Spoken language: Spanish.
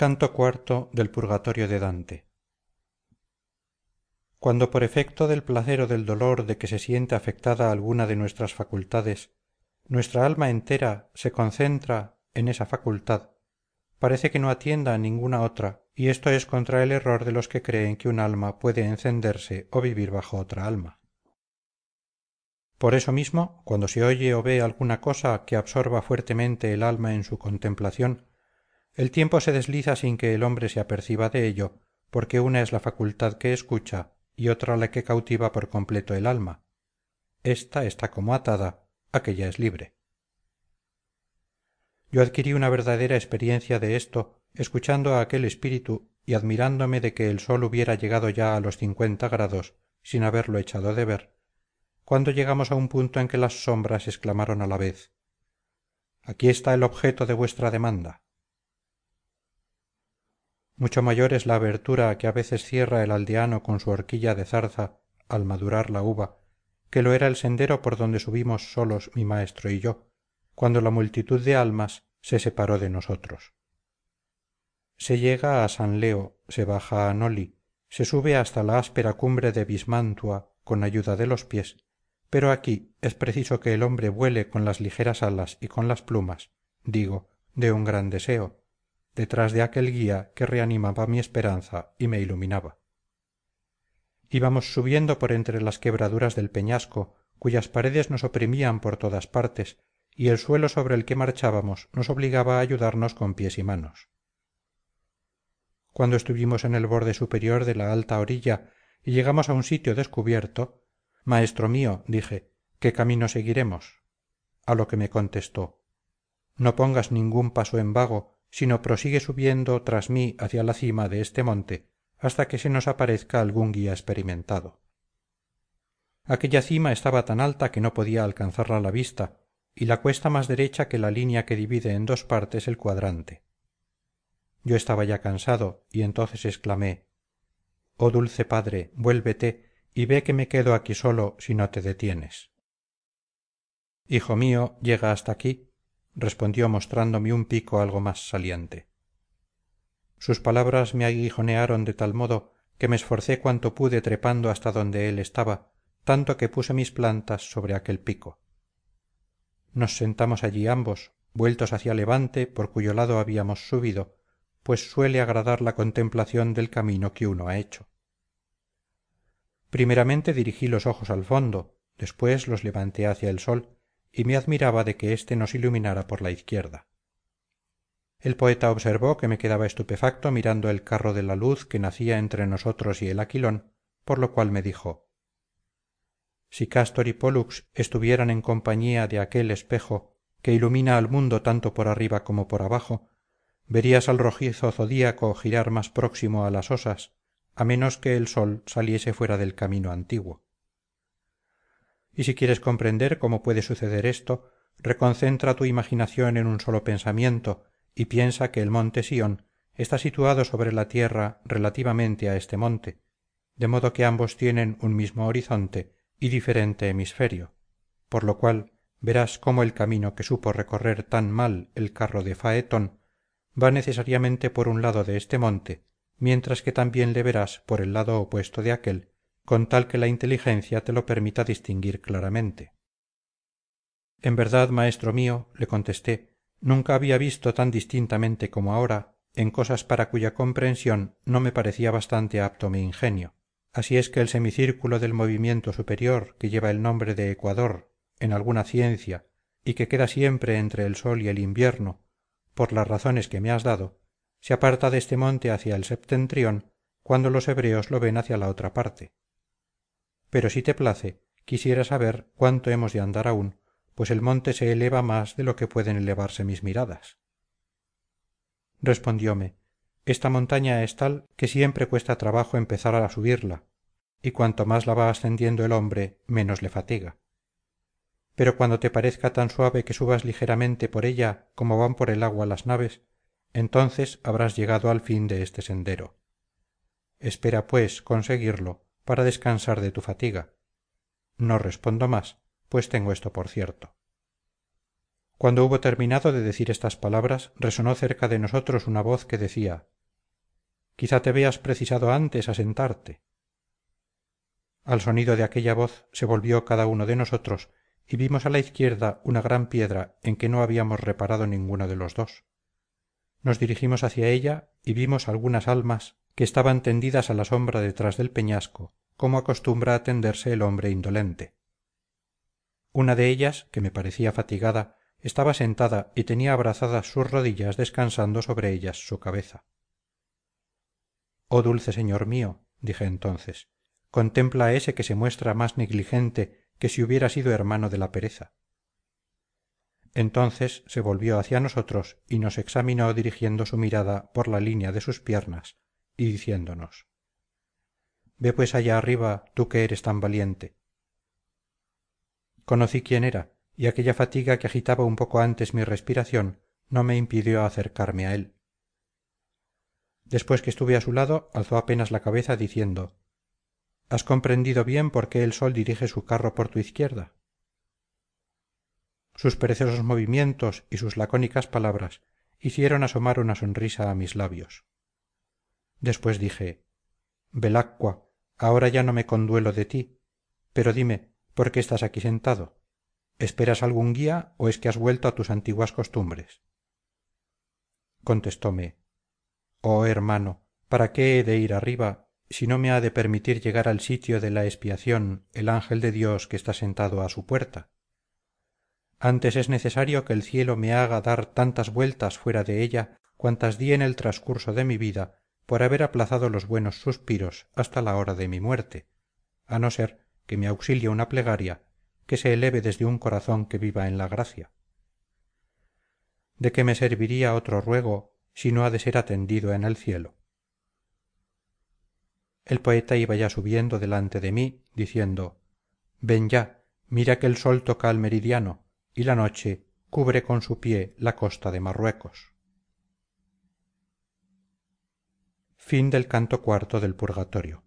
canto cuarto del purgatorio de dante. Cuando por efecto del placer o del dolor de que se siente afectada alguna de nuestras facultades nuestra alma entera se concentra en esa facultad parece que no atienda a ninguna otra y esto es contra el error de los que creen que un alma puede encenderse o vivir bajo otra alma. Por eso mismo cuando se oye o ve alguna cosa que absorba fuertemente el alma en su contemplación el tiempo se desliza sin que el hombre se aperciba de ello porque una es la facultad que escucha y otra la que cautiva por completo el alma. Esta está como atada aquella es libre. Yo adquirí una verdadera experiencia de esto escuchando a aquel espíritu y admirándome de que el sol hubiera llegado ya a los cincuenta grados sin haberlo echado de ver cuando llegamos a un punto en que las sombras exclamaron a la vez aquí está el objeto de vuestra demanda mucho mayor es la abertura que a veces cierra el aldeano con su horquilla de zarza al madurar la uva que lo era el sendero por donde subimos solos mi maestro y yo cuando la multitud de almas se separó de nosotros. Se llega a san leo se baja a noli se sube hasta la áspera cumbre de bismántua con ayuda de los pies pero aquí es preciso que el hombre vuele con las ligeras alas y con las plumas digo de un gran deseo detrás de aquel guía que reanimaba mi esperanza y me iluminaba. Íbamos subiendo por entre las quebraduras del peñasco cuyas paredes nos oprimían por todas partes y el suelo sobre el que marchábamos nos obligaba a ayudarnos con pies y manos. Cuando estuvimos en el borde superior de la alta orilla y llegamos a un sitio descubierto maestro mío dije qué camino seguiremos a lo que me contestó no pongas ningún paso en vago sino prosigue subiendo tras mí hacia la cima de este monte hasta que se nos aparezca algún guía experimentado. Aquella cima estaba tan alta que no podía alcanzarla la vista y la cuesta más derecha que la línea que divide en dos partes el cuadrante. Yo estaba ya cansado y entonces exclamé oh dulce padre vuélvete y ve que me quedo aquí solo si no te detienes hijo mío llega hasta aquí respondió mostrándome un pico algo más saliente. Sus palabras me aguijonearon de tal modo que me esforcé cuanto pude trepando hasta donde él estaba tanto que puse mis plantas sobre aquel pico. Nos sentamos allí ambos vueltos hacia levante por cuyo lado habíamos subido pues suele agradar la contemplación del camino que uno ha hecho. Primeramente dirigí los ojos al fondo después los levanté hacia el sol y me admiraba de que éste nos iluminara por la izquierda. El poeta observó que me quedaba estupefacto mirando el carro de la luz que nacía entre nosotros y el aquilón por lo cual me dijo si cástor y pólux estuvieran en compañía de aquel espejo que ilumina al mundo tanto por arriba como por abajo verías al rojizo zodíaco girar más próximo a las osas a menos que el sol saliese fuera del camino antiguo y si quieres comprender cómo puede suceder esto reconcentra tu imaginación en un solo pensamiento y piensa que el monte sión está situado sobre la tierra relativamente a este monte de modo que ambos tienen un mismo horizonte y diferente hemisferio por lo cual verás cómo el camino que supo recorrer tan mal el carro de faetón va necesariamente por un lado de este monte mientras que también le verás por el lado opuesto de aquel con tal que la inteligencia te lo permita distinguir claramente. En verdad maestro mío le contesté nunca había visto tan distintamente como ahora en cosas para cuya comprensión no me parecía bastante apto mi ingenio. Así es que el semicírculo del movimiento superior que lleva el nombre de ecuador en alguna ciencia y que queda siempre entre el sol y el invierno por las razones que me has dado se aparta de este monte hacia el septentrión cuando los hebreos lo ven hacia la otra parte pero si te place quisiera saber cuánto hemos de andar aún pues el monte se eleva más de lo que pueden elevarse mis miradas. Respondiome esta montaña es tal que siempre cuesta trabajo empezar a subirla y cuanto más la va ascendiendo el hombre menos le fatiga. Pero cuando te parezca tan suave que subas ligeramente por ella como van por el agua las naves entonces habrás llegado al fin de este sendero. Espera pues conseguirlo para descansar de tu fatiga. No respondo más pues tengo esto por cierto. Cuando hubo terminado de decir estas palabras resonó cerca de nosotros una voz que decía quizá te veas precisado antes a sentarte al sonido de aquella voz se volvió cada uno de nosotros y vimos a la izquierda una gran piedra en que no habíamos reparado ninguno de los dos. Nos dirigimos hacia ella y vimos algunas almas estaban tendidas a la sombra detrás del peñasco como acostumbra a tenderse el hombre indolente. Una de ellas que me parecía fatigada estaba sentada y tenía abrazadas sus rodillas descansando sobre ellas su cabeza. Oh dulce señor mío dije entonces contempla a ese que se muestra más negligente que si hubiera sido hermano de la pereza entonces se volvió hacia nosotros y nos examinó dirigiendo su mirada por la línea de sus piernas y diciéndonos ve pues allá arriba tú que eres tan valiente conocí quién era y aquella fatiga que agitaba un poco antes mi respiración no me impidió acercarme a él. Después que estuve a su lado alzó apenas la cabeza diciendo has comprendido bien por qué el sol dirige su carro por tu izquierda sus perezosos movimientos y sus lacónicas palabras hicieron asomar una sonrisa a mis labios después dije belacqua ahora ya no me conduelo de ti pero dime por qué estás aquí sentado esperas algún guía o es que has vuelto a tus antiguas costumbres contestóme oh hermano para qué he de ir arriba si no me ha de permitir llegar al sitio de la expiación el ángel de dios que está sentado a su puerta antes es necesario que el cielo me haga dar tantas vueltas fuera de ella cuantas di en el transcurso de mi vida por haber aplazado los buenos suspiros hasta la hora de mi muerte a no ser que me auxilie una plegaria que se eleve desde un corazón que viva en la gracia. De qué me serviría otro ruego si no ha de ser atendido en el cielo el poeta iba ya subiendo delante de mí diciendo ven ya mira que el sol toca al meridiano y la noche cubre con su pie la costa de marruecos canto cuarto del purgatorio